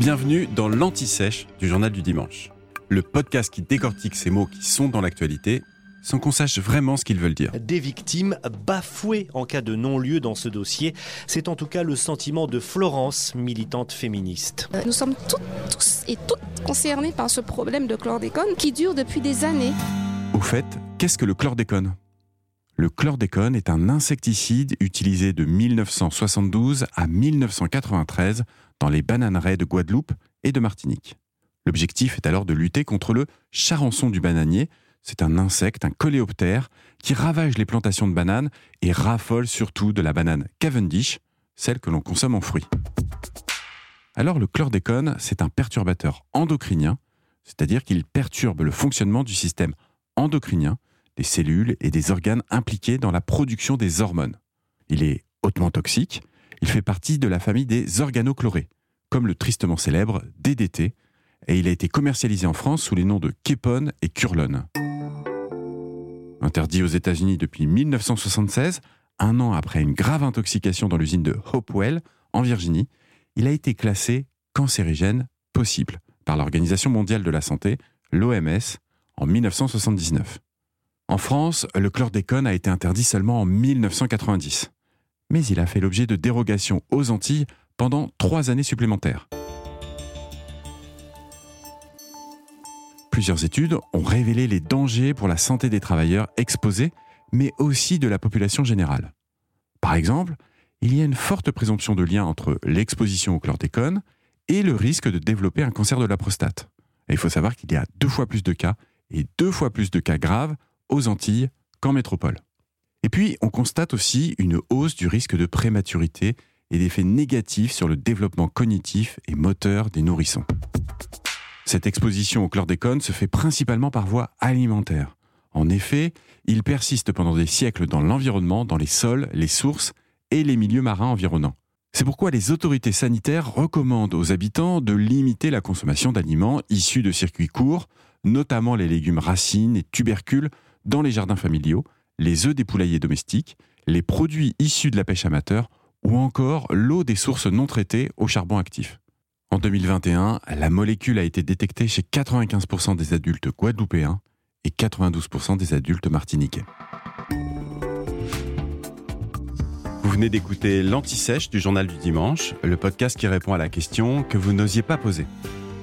Bienvenue dans l'Anti-Sèche du Journal du Dimanche, le podcast qui décortique ces mots qui sont dans l'actualité sans qu'on sache vraiment ce qu'ils veulent dire. Des victimes bafouées en cas de non-lieu dans ce dossier. C'est en tout cas le sentiment de Florence, militante féministe. Euh, nous sommes toutes, tous et toutes concernés par ce problème de chlordécone qui dure depuis des années. Au fait, qu'est-ce que le chlordécone? Le chlordécone est un insecticide utilisé de 1972 à 1993 dans les bananeraies de Guadeloupe et de Martinique. L'objectif est alors de lutter contre le charançon du bananier, c'est un insecte, un coléoptère, qui ravage les plantations de bananes et raffole surtout de la banane Cavendish, celle que l'on consomme en fruits. Alors le chlordécone, c'est un perturbateur endocrinien, c'est-à-dire qu'il perturbe le fonctionnement du système endocrinien, des cellules et des organes impliqués dans la production des hormones. Il est hautement toxique, il fait partie de la famille des organochlorés, comme le tristement célèbre DDT, et il a été commercialisé en France sous les noms de Kepone et Curlone. Interdit aux États-Unis depuis 1976, un an après une grave intoxication dans l'usine de Hopewell, en Virginie, il a été classé cancérigène possible par l'Organisation mondiale de la santé, l'OMS, en 1979. En France, le chlordécone a été interdit seulement en 1990. Mais il a fait l'objet de dérogations aux Antilles pendant trois années supplémentaires. Plusieurs études ont révélé les dangers pour la santé des travailleurs exposés, mais aussi de la population générale. Par exemple, il y a une forte présomption de lien entre l'exposition au chlordécone et le risque de développer un cancer de la prostate. Et il faut savoir qu'il y a deux fois plus de cas et deux fois plus de cas graves aux Antilles qu'en métropole. Et puis, on constate aussi une hausse du risque de prématurité et d'effets négatifs sur le développement cognitif et moteur des nourrissons. Cette exposition au chlordécone se fait principalement par voie alimentaire. En effet, il persiste pendant des siècles dans l'environnement, dans les sols, les sources et les milieux marins environnants. C'est pourquoi les autorités sanitaires recommandent aux habitants de limiter la consommation d'aliments issus de circuits courts, notamment les légumes racines et tubercules dans les jardins familiaux, les œufs des poulaillers domestiques, les produits issus de la pêche amateur ou encore l'eau des sources non traitées au charbon actif. En 2021, la molécule a été détectée chez 95% des adultes guadeloupéens et 92% des adultes martiniquais. Vous venez d'écouter l'Anti-Sèche du Journal du Dimanche, le podcast qui répond à la question que vous n'osiez pas poser.